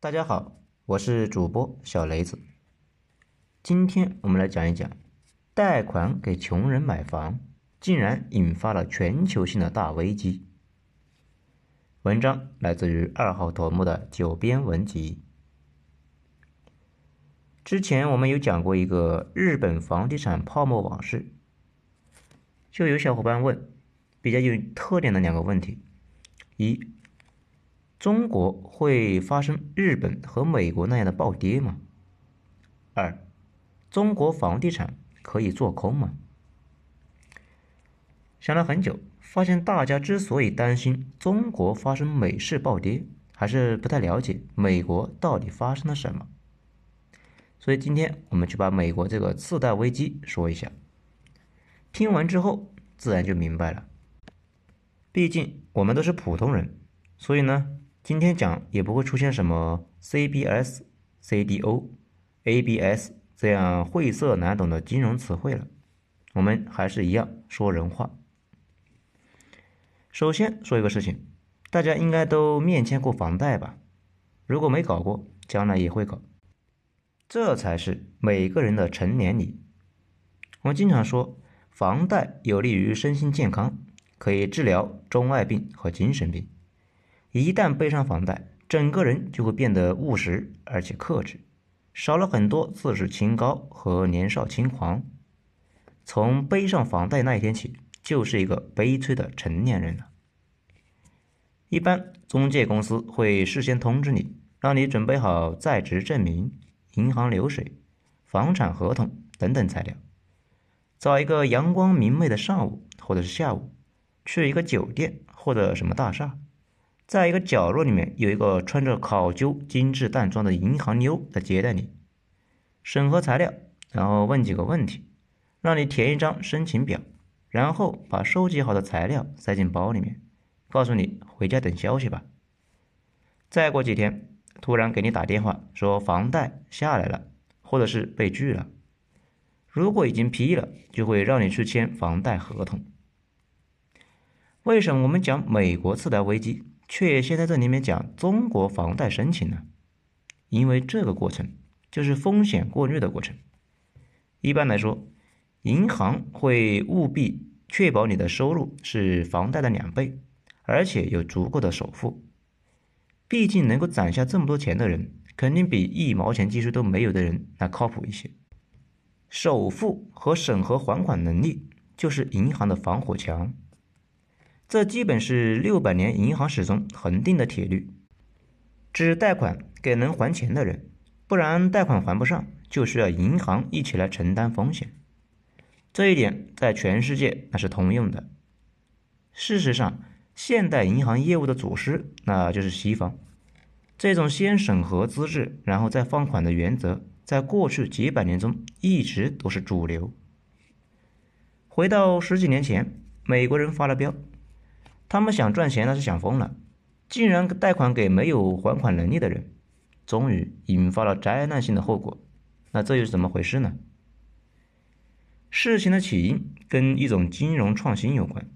大家好，我是主播小雷子。今天我们来讲一讲，贷款给穷人买房，竟然引发了全球性的大危机。文章来自于二号头目的九编文集。之前我们有讲过一个日本房地产泡沫往事，就有小伙伴问，比较有特点的两个问题：一。中国会发生日本和美国那样的暴跌吗？二，中国房地产可以做空吗？想了很久，发现大家之所以担心中国发生美式暴跌，还是不太了解美国到底发生了什么。所以今天我们就把美国这个次贷危机说一下。听完之后，自然就明白了。毕竟我们都是普通人，所以呢。今天讲也不会出现什么 CBS、CDO、ABS 这样晦涩难懂的金融词汇了，我们还是一样说人话。首先说一个事情，大家应该都面签过房贷吧？如果没搞过，将来也会搞，这才是每个人的成年礼。我们经常说，房贷有利于身心健康，可以治疗中二病和精神病。一旦背上房贷，整个人就会变得务实而且克制，少了很多自视清高和年少轻狂。从背上房贷那一天起，就是一个悲催的成年人了。一般中介公司会事先通知你，让你准备好在职证明、银行流水、房产合同等等材料，找一个阳光明媚的上午或者是下午，去一个酒店或者什么大厦。在一个角落里面，有一个穿着考究精致淡妆的银行妞在接待你，审核材料，然后问几个问题，让你填一张申请表，然后把收集好的材料塞进包里面，告诉你回家等消息吧。再过几天，突然给你打电话说房贷下来了，或者是被拒了。如果已经批了，就会让你去签房贷合同。为什么我们讲美国次贷危机？却先在这里面讲中国房贷申请呢？因为这个过程就是风险过滤的过程。一般来说，银行会务必确保你的收入是房贷的两倍，而且有足够的首付。毕竟能够攒下这么多钱的人，肯定比一毛钱积蓄都没有的人那靠谱一些。首付和审核还款能力就是银行的防火墙。这基本是六百年银行史中恒定的铁律，只贷款给能还钱的人，不然贷款还不上，就需要银行一起来承担风险。这一点在全世界那是通用的。事实上，现代银行业务的祖师那就是西方。这种先审核资质，然后再放款的原则，在过去几百年中一直都是主流。回到十几年前，美国人发了飙。他们想赚钱那是想疯了，竟然贷款给没有还款能力的人，终于引发了灾难性的后果。那这又是怎么回事呢？事情的起因跟一种金融创新有关，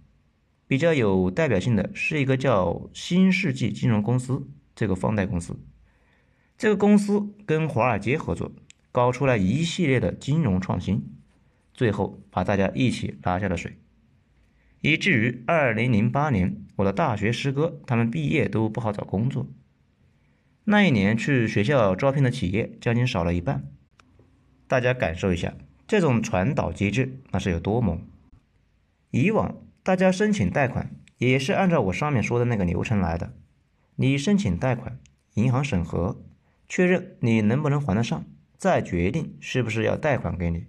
比较有代表性的是一个叫新世纪金融公司这个放贷公司。这个公司跟华尔街合作，搞出来一系列的金融创新，最后把大家一起拉下了水。以至于二零零八年，我的大学师哥他们毕业都不好找工作。那一年去学校招聘的企业将近少了一半。大家感受一下这种传导机制那是有多猛。以往大家申请贷款也是按照我上面说的那个流程来的，你申请贷款，银行审核，确认你能不能还得上，再决定是不是要贷款给你。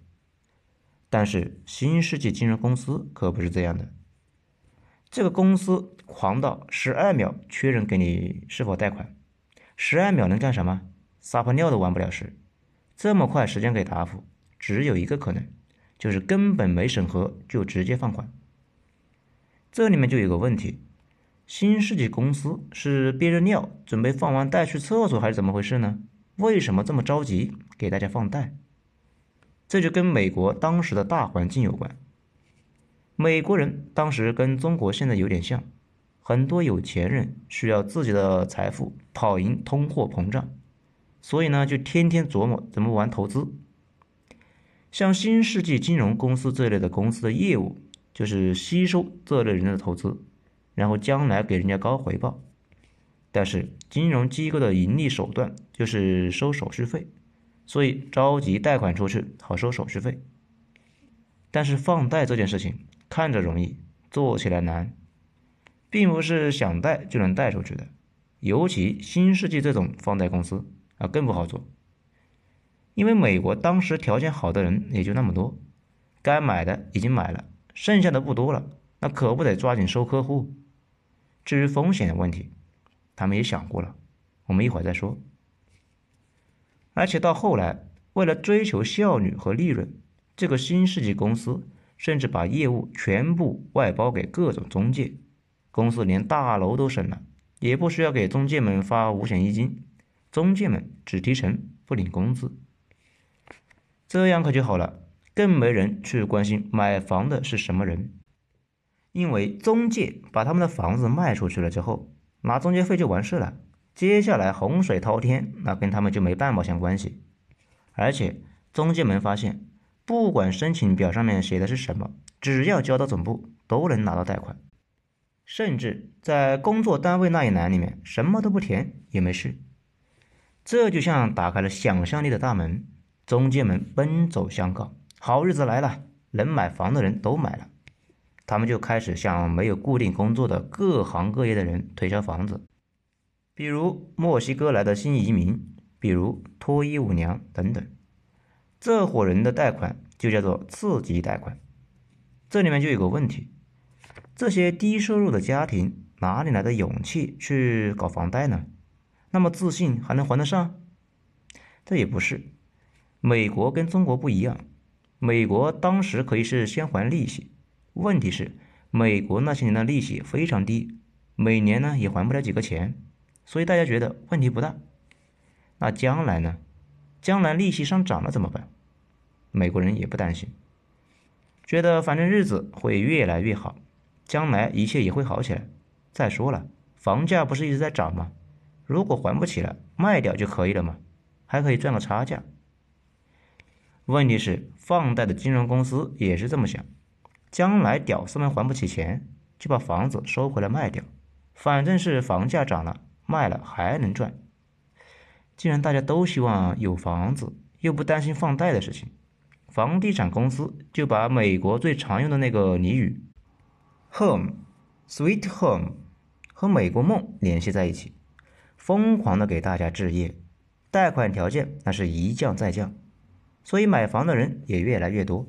但是新世纪金融公司可不是这样的。这个公司狂到十二秒确认给你是否贷款，十二秒能干什么？撒泡尿都完不了事。这么快时间给答复，只有一个可能，就是根本没审核就直接放款。这里面就有个问题：新世纪公司是憋着尿准备放完贷去厕所，还是怎么回事呢？为什么这么着急给大家放贷？这就跟美国当时的大环境有关。美国人当时跟中国现在有点像，很多有钱人需要自己的财富跑赢通货膨胀，所以呢，就天天琢磨怎么玩投资。像新世纪金融公司这类的公司的业务，就是吸收这类人的投资，然后将来给人家高回报。但是金融机构的盈利手段就是收手续费，所以着急贷款出去好收手续费。但是放贷这件事情看着容易，做起来难，并不是想贷就能贷出去的。尤其新世纪这种放贷公司啊，更不好做。因为美国当时条件好的人也就那么多，该买的已经买了，剩下的不多了，那可不得抓紧收客户。至于风险的问题，他们也想过了，我们一会儿再说。而且到后来，为了追求效率和利润，这个新世纪公司甚至把业务全部外包给各种中介，公司连大楼都省了。也不需要给中介们发五险一金，中介们只提成不领工资，这样可就好了，更没人去关心买房的是什么人，因为中介把他们的房子卖出去了之后，拿中介费就完事了，接下来洪水滔天，那跟他们就没半毛钱关系，而且中介们发现，不管申请表上面写的是什么，只要交到总部，都能拿到贷款。甚至在工作单位那一栏里面什么都不填也没事，这就像打开了想象力的大门，中介们奔走相告，好日子来了，能买房的人都买了，他们就开始向没有固定工作的各行各业的人推销房子，比如墨西哥来的新移民，比如脱衣舞娘等等，这伙人的贷款就叫做次级贷款，这里面就有个问题。这些低收入的家庭哪里来的勇气去搞房贷呢？那么自信还能还得上？这也不是。美国跟中国不一样，美国当时可以是先还利息，问题是美国那些年的利息非常低，每年呢也还不了几个钱，所以大家觉得问题不大。那将来呢？将来利息上涨了怎么办？美国人也不担心，觉得反正日子会越来越好。将来一切也会好起来。再说了，房价不是一直在涨吗？如果还不起了，卖掉就可以了嘛，还可以赚个差价。问题是，放贷的金融公司也是这么想：将来屌丝们还不起钱，就把房子收回来卖掉，反正是房价涨了，卖了还能赚。既然大家都希望有房子，又不担心放贷的事情，房地产公司就把美国最常用的那个俚语。Home, sweet home，和美国梦联系在一起，疯狂的给大家置业，贷款条件那是一降再降，所以买房的人也越来越多，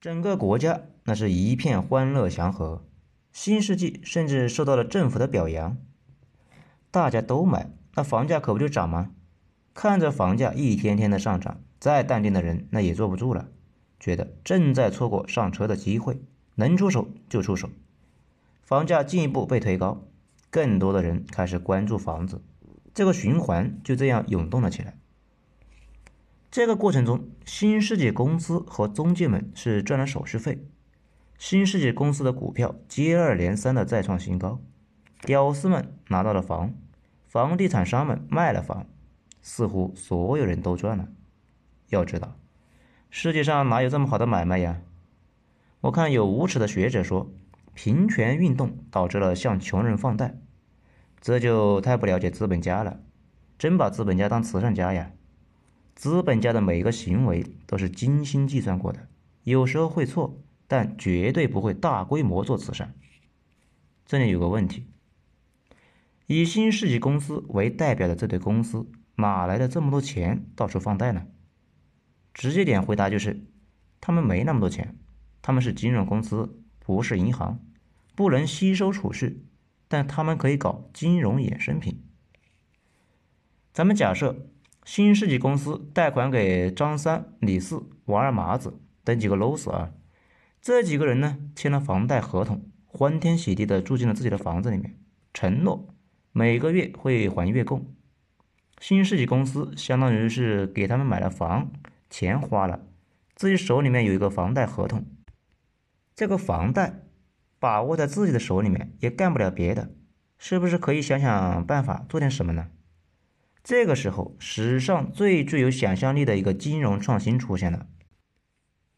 整个国家那是一片欢乐祥和，新世纪甚至受到了政府的表扬，大家都买，那房价可不就涨吗？看着房价一天天的上涨，再淡定的人那也坐不住了，觉得正在错过上车的机会。能出手就出手，房价进一步被推高，更多的人开始关注房子，这个循环就这样涌动了起来。这个过程中，新世纪公司和中介们是赚了手续费，新世纪公司的股票接二连三的再创新高，屌丝们拿到了房，房地产商们卖了房，似乎所有人都赚了。要知道，世界上哪有这么好的买卖呀？我看有无耻的学者说，平权运动导致了向穷人放贷，这就太不了解资本家了，真把资本家当慈善家呀？资本家的每一个行为都是精心计算过的，有时候会错，但绝对不会大规模做慈善。这里有个问题，以新世纪公司为代表的这对公司哪来的这么多钱到处放贷呢？直接点回答就是，他们没那么多钱。他们是金融公司，不是银行，不能吸收储蓄，但他们可以搞金融衍生品。咱们假设新世纪公司贷款给张三、李四、王二麻子等几个 loss 啊，这几个人呢签了房贷合同，欢天喜地的住进了自己的房子里面，承诺每个月会还月供。新世纪公司相当于是给他们买了房，钱花了，自己手里面有一个房贷合同。这个房贷把握在自己的手里面，也干不了别的，是不是可以想想办法做点什么呢？这个时候，史上最具有想象力的一个金融创新出现了。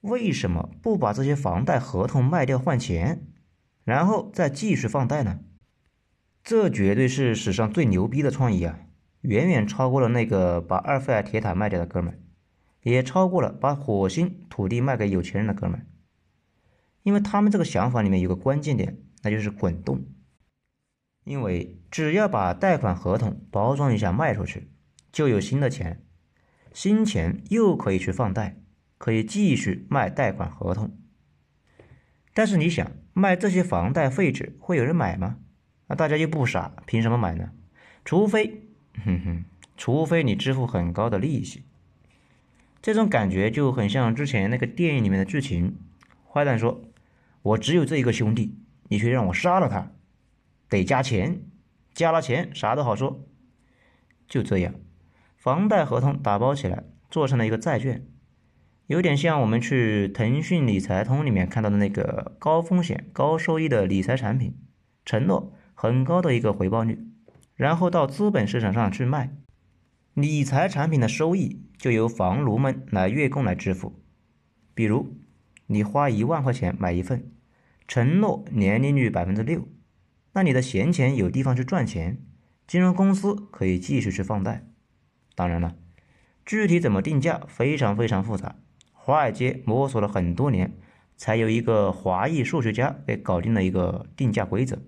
为什么不把这些房贷合同卖掉换钱，然后再继续放贷呢？这绝对是史上最牛逼的创意啊！远远超过了那个把阿尔费尔铁塔卖掉的哥们，也超过了把火星土地卖给有钱人的哥们。因为他们这个想法里面有个关键点，那就是滚动。因为只要把贷款合同包装一下卖出去，就有新的钱，新钱又可以去放贷，可以继续卖贷款合同。但是你想卖这些房贷废纸，会有人买吗？那大家又不傻，凭什么买呢？除非，哼哼，除非你支付很高的利息。这种感觉就很像之前那个电影里面的剧情，坏蛋说。我只有这一个兄弟，你却让我杀了他，得加钱，加了钱啥都好说。就这样，房贷合同打包起来，做成了一个债券，有点像我们去腾讯理财通里面看到的那个高风险高收益的理财产品，承诺很高的一个回报率，然后到资本市场上去卖，理财产品的收益就由房奴们来月供来支付，比如。你花一万块钱买一份，承诺年利率百分之六，那你的闲钱有地方去赚钱，金融公司可以继续去放贷。当然了，具体怎么定价非常非常复杂，华尔街摸索了很多年，才有一个华裔数学家给搞定了一个定价规则。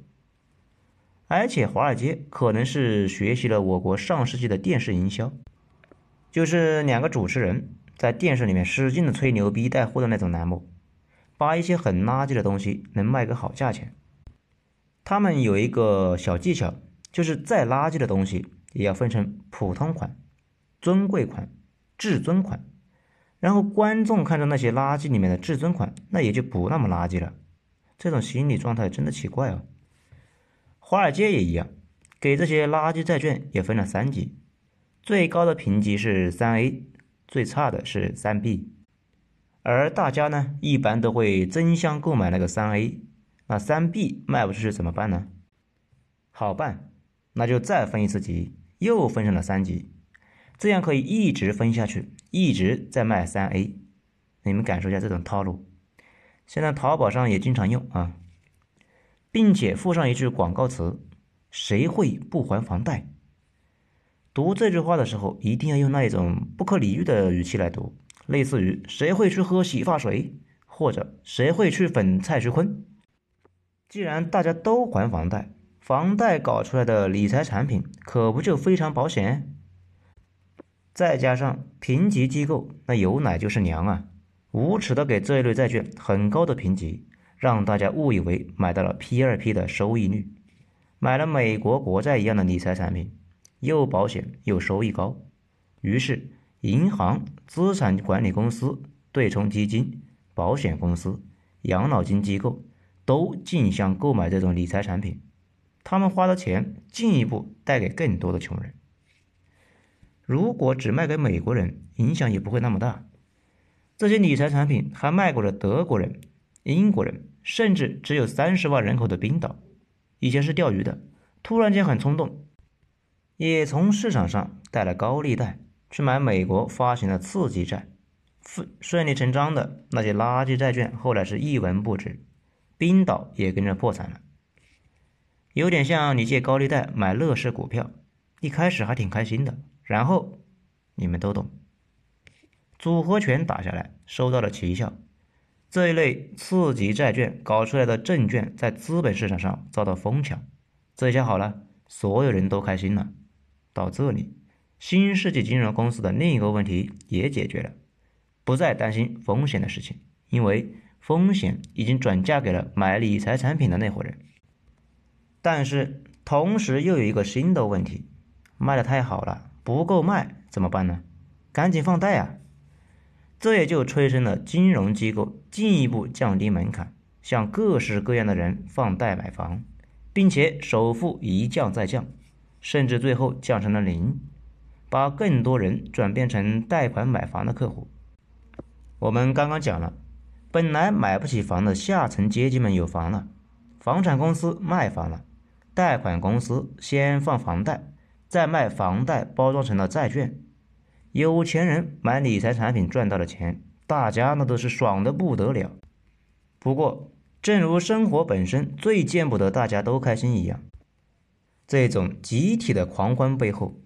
而且华尔街可能是学习了我国上世纪的电视营销，就是两个主持人在电视里面使劲的吹牛逼带货的那种栏目。把一些很垃圾的东西能卖个好价钱，他们有一个小技巧，就是再垃圾的东西也要分成普通款、尊贵款、至尊款，然后观众看着那些垃圾里面的至尊款，那也就不那么垃圾了。这种心理状态真的奇怪哦。华尔街也一样，给这些垃圾债券也分了三级，最高的评级是三 A，最差的是三 B。而大家呢，一般都会争相购买那个三 A，那三 B 卖不出去怎么办呢？好办，那就再分一次级，又分成了三级，这样可以一直分下去，一直在卖三 A。你们感受一下这种套路，现在淘宝上也经常用啊，并且附上一句广告词：谁会不还房贷？读这句话的时候，一定要用那一种不可理喻的语气来读。类似于谁会去喝洗发水，或者谁会去粉蔡徐坤？既然大家都还房贷，房贷搞出来的理财产品可不就非常保险？再加上评级机构那有奶就是娘啊，无耻的给这一类债券很高的评级，让大家误以为买到了 P 二 P 的收益率，买了美国国债一样的理财产品，又保险又收益高，于是。银行、资产管理公司、对冲基金、保险公司、养老金机构都竞相购买这种理财产品，他们花的钱进一步带给更多的穷人。如果只卖给美国人，影响也不会那么大。这些理财产品还卖给了德国人、英国人，甚至只有三十万人口的冰岛，以前是钓鱼的，突然间很冲动，也从市场上带了高利贷。去买美国发行的次级债，顺顺理成章的那些垃圾债券，后来是一文不值，冰岛也跟着破产了。有点像你借高利贷买乐视股票，一开始还挺开心的，然后你们都懂，组合拳打下来，收到了奇效。这一类次级债券搞出来的证券，在资本市场上遭到疯抢，这下好了，所有人都开心了。到这里。新世纪金融公司的另一个问题也解决了，不再担心风险的事情，因为风险已经转嫁给了买理财产品的那伙人。但是同时又有一个新的问题，卖的太好了，不够卖怎么办呢？赶紧放贷啊！这也就催生了金融机构进一步降低门槛，向各式各样的人放贷买房，并且首付一降再降，甚至最后降成了零。把更多人转变成贷款买房的客户。我们刚刚讲了，本来买不起房的下层阶级们有房了，房产公司卖房了，贷款公司先放房贷，再卖房贷包装成了债券。有钱人买理财产品赚到了钱，大家那都是爽的不得了。不过，正如生活本身最见不得大家都开心一样，这种集体的狂欢背后，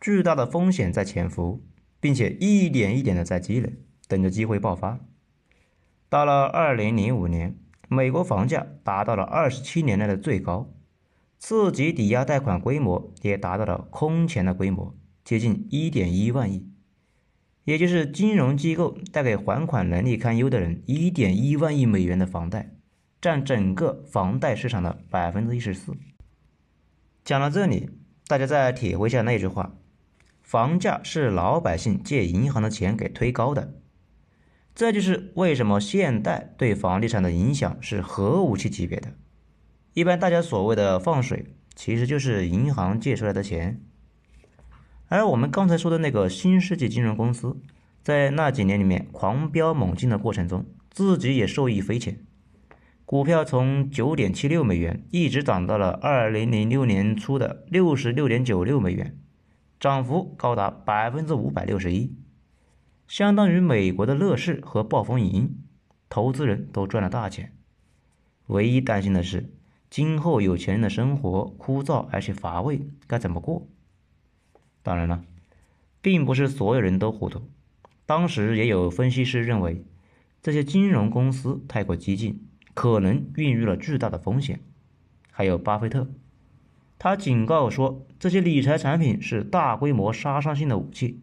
巨大的风险在潜伏，并且一点一点的在积累，等着机会爆发。到了二零零五年，美国房价达到了二十七年来的最高，次级抵押贷款规模也达到了空前的规模，接近一点一万亿。也就是金融机构贷给还款能力堪忧的人一点一万亿美元的房贷，占整个房贷市场的百分之一十四。讲到这里，大家再体会一下那句话：房价是老百姓借银行的钱给推高的。这就是为什么现代对房地产的影响是核武器级别的。一般大家所谓的放水，其实就是银行借出来的钱。而我们刚才说的那个新世纪金融公司，在那几年里面狂飙猛进的过程中，自己也受益匪浅，股票从九点七六美元一直涨到了二零零六年初的六十六点九六美元，涨幅高达百分之五百六十一，相当于美国的乐视和暴风影音，投资人都赚了大钱。唯一担心的是，今后有钱人的生活枯燥而且乏味，该怎么过？当然了，并不是所有人都糊涂。当时也有分析师认为，这些金融公司太过激进，可能孕育了巨大的风险。还有巴菲特，他警告说，这些理财产品是大规模杀伤性的武器。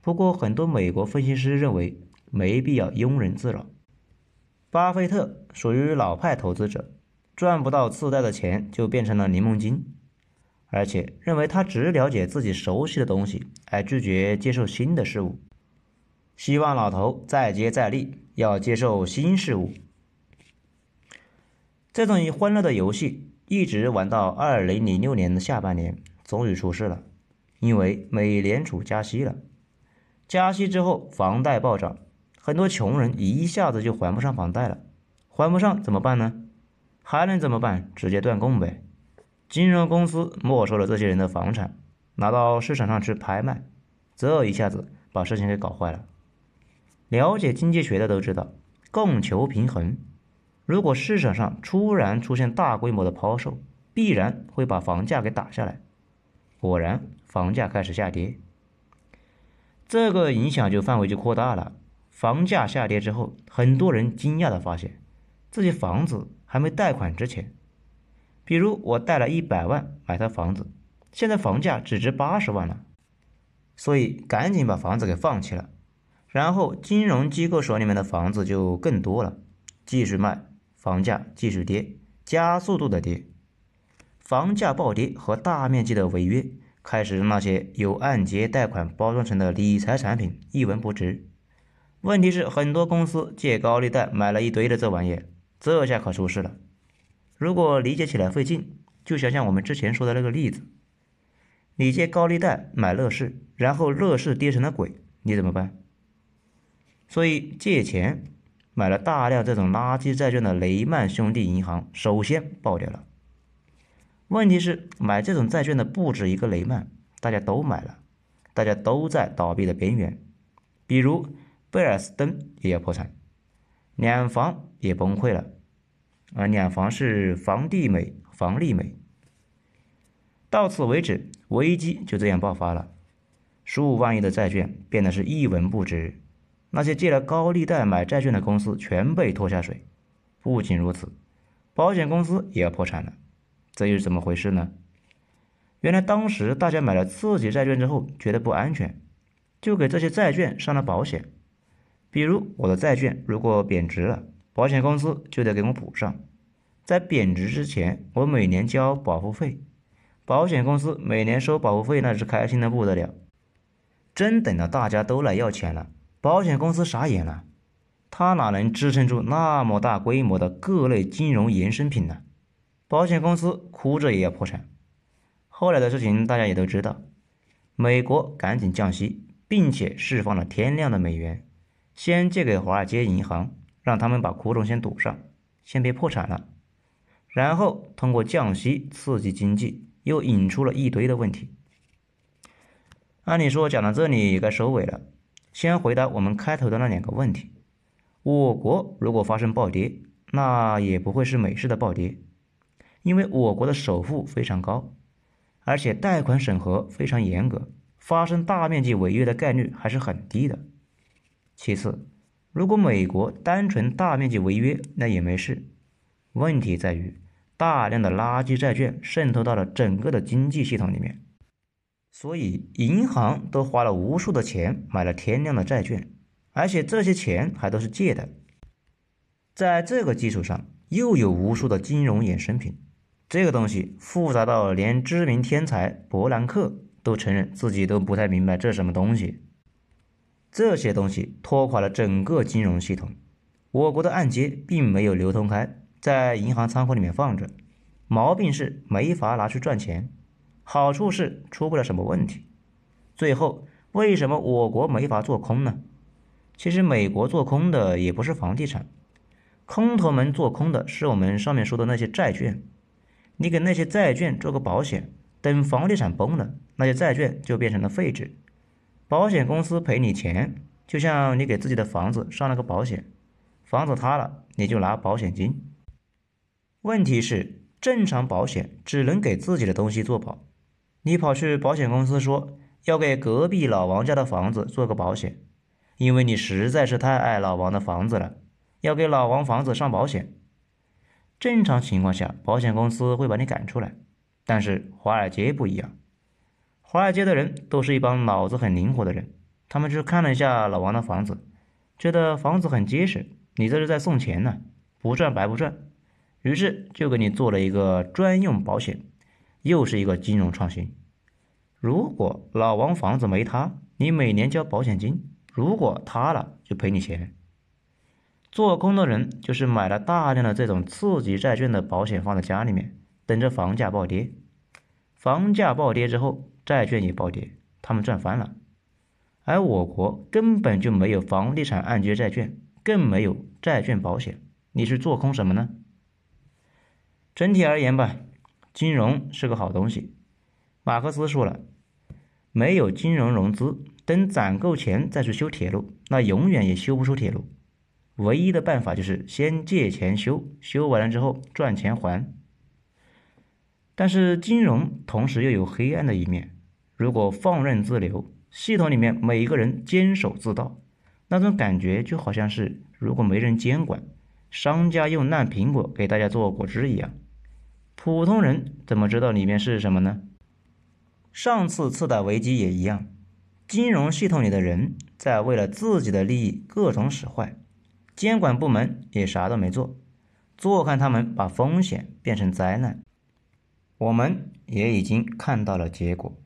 不过，很多美国分析师认为，没必要庸人自扰。巴菲特属于老派投资者，赚不到次贷的钱，就变成了柠檬精。而且认为他只了解自己熟悉的东西，而拒绝接受新的事物。希望老头再接再厉，要接受新事物。这种以欢乐的游戏一直玩到二零零六年的下半年，终于出事了，因为美联储加息了。加息之后，房贷暴涨，很多穷人一下子就还不上房贷了。还不上怎么办呢？还能怎么办？直接断供呗。金融公司没收了这些人的房产，拿到市场上去拍卖，这一下子把事情给搞坏了。了解经济学的都知道，供求平衡，如果市场上突然出现大规模的抛售，必然会把房价给打下来。果然，房价开始下跌，这个影响就范围就扩大了。房价下跌之后，很多人惊讶的发现，自己房子还没贷款之前。比如我贷了一百万买套房子，现在房价只值八十万了，所以赶紧把房子给放弃了。然后金融机构手里面的房子就更多了，继续卖，房价继续跌，加速度的跌，房价暴跌和大面积的违约，开始让那些有按揭贷款包装成的理财产品一文不值。问题是很多公司借高利贷买了一堆的这玩意，这下可出事了。如果理解起来费劲，就想想我们之前说的那个例子：你借高利贷买乐视，然后乐视跌成了鬼，你怎么办？所以借钱买了大量这种垃圾债券的雷曼兄弟银行首先爆掉了。问题是买这种债券的不止一个雷曼，大家都买了，大家都在倒闭的边缘。比如贝尔斯登也要破产，两房也崩溃了。啊两房是房地美、房利美。到此为止，危机就这样爆发了，数万亿的债券变得是一文不值，那些借了高利贷买债券的公司全被拖下水。不仅如此，保险公司也要破产了。这又是怎么回事呢？原来当时大家买了自己债券之后觉得不安全，就给这些债券上了保险。比如我的债券如果贬值了。保险公司就得给我补上，在贬值之前，我每年交保护费，保险公司每年收保护费那是开心的不得了。真等到大家都来要钱了，保险公司傻眼了，他哪能支撑住那么大规模的各类金融衍生品呢？保险公司哭着也要破产。后来的事情大家也都知道，美国赶紧降息，并且释放了天量的美元，先借给华尔街银行。让他们把窟窿先堵上，先别破产了，然后通过降息刺激经济，又引出了一堆的问题，按理说讲到这里也该收尾了，先回答我们开头的那两个问题：我国如果发生暴跌，那也不会是美式的暴跌，因为我国的首付非常高，而且贷款审核非常严格，发生大面积违约的概率还是很低的。其次，如果美国单纯大面积违约，那也没事。问题在于，大量的垃圾债券渗透到了整个的经济系统里面，所以银行都花了无数的钱买了天量的债券，而且这些钱还都是借的。在这个基础上，又有无数的金融衍生品，这个东西复杂到连知名天才伯南克都承认自己都不太明白这什么东西。这些东西拖垮了整个金融系统，我国的按揭并没有流通开，在银行仓库里面放着。毛病是没法拿去赚钱，好处是出不了什么问题。最后，为什么我国没法做空呢？其实美国做空的也不是房地产，空头们做空的是我们上面说的那些债券。你给那些债券做个保险，等房地产崩了，那些债券就变成了废纸。保险公司赔你钱，就像你给自己的房子上了个保险，房子塌了你就拿保险金。问题是，正常保险只能给自己的东西做保，你跑去保险公司说要给隔壁老王家的房子做个保险，因为你实在是太爱老王的房子了，要给老王房子上保险。正常情况下，保险公司会把你赶出来，但是华尔街不一样。华尔街的人都是一帮脑子很灵活的人，他们去看了一下老王的房子，觉得房子很结实，你这是在送钱呢，不赚白不赚，于是就给你做了一个专用保险，又是一个金融创新。如果老王房子没塌，你每年交保险金；如果塌了，就赔你钱。做空的人就是买了大量的这种次级债券的保险放在家里面，等着房价暴跌。房价暴跌之后，债券也暴跌，他们赚翻了。而我国根本就没有房地产按揭债券，更没有债券保险，你是做空什么呢？整体而言吧，金融是个好东西。马克思说了，没有金融融资，等攒够钱再去修铁路，那永远也修不出铁路。唯一的办法就是先借钱修，修完了之后赚钱还。但是金融同时又有黑暗的一面，如果放任自流，系统里面每一个人监守自盗，那种感觉就好像是如果没人监管，商家用烂苹果给大家做果汁一样，普通人怎么知道里面是什么呢？上次次贷危机也一样，金融系统里的人在为了自己的利益各种使坏，监管部门也啥都没做，坐看他们把风险变成灾难。我们也已经看到了结果。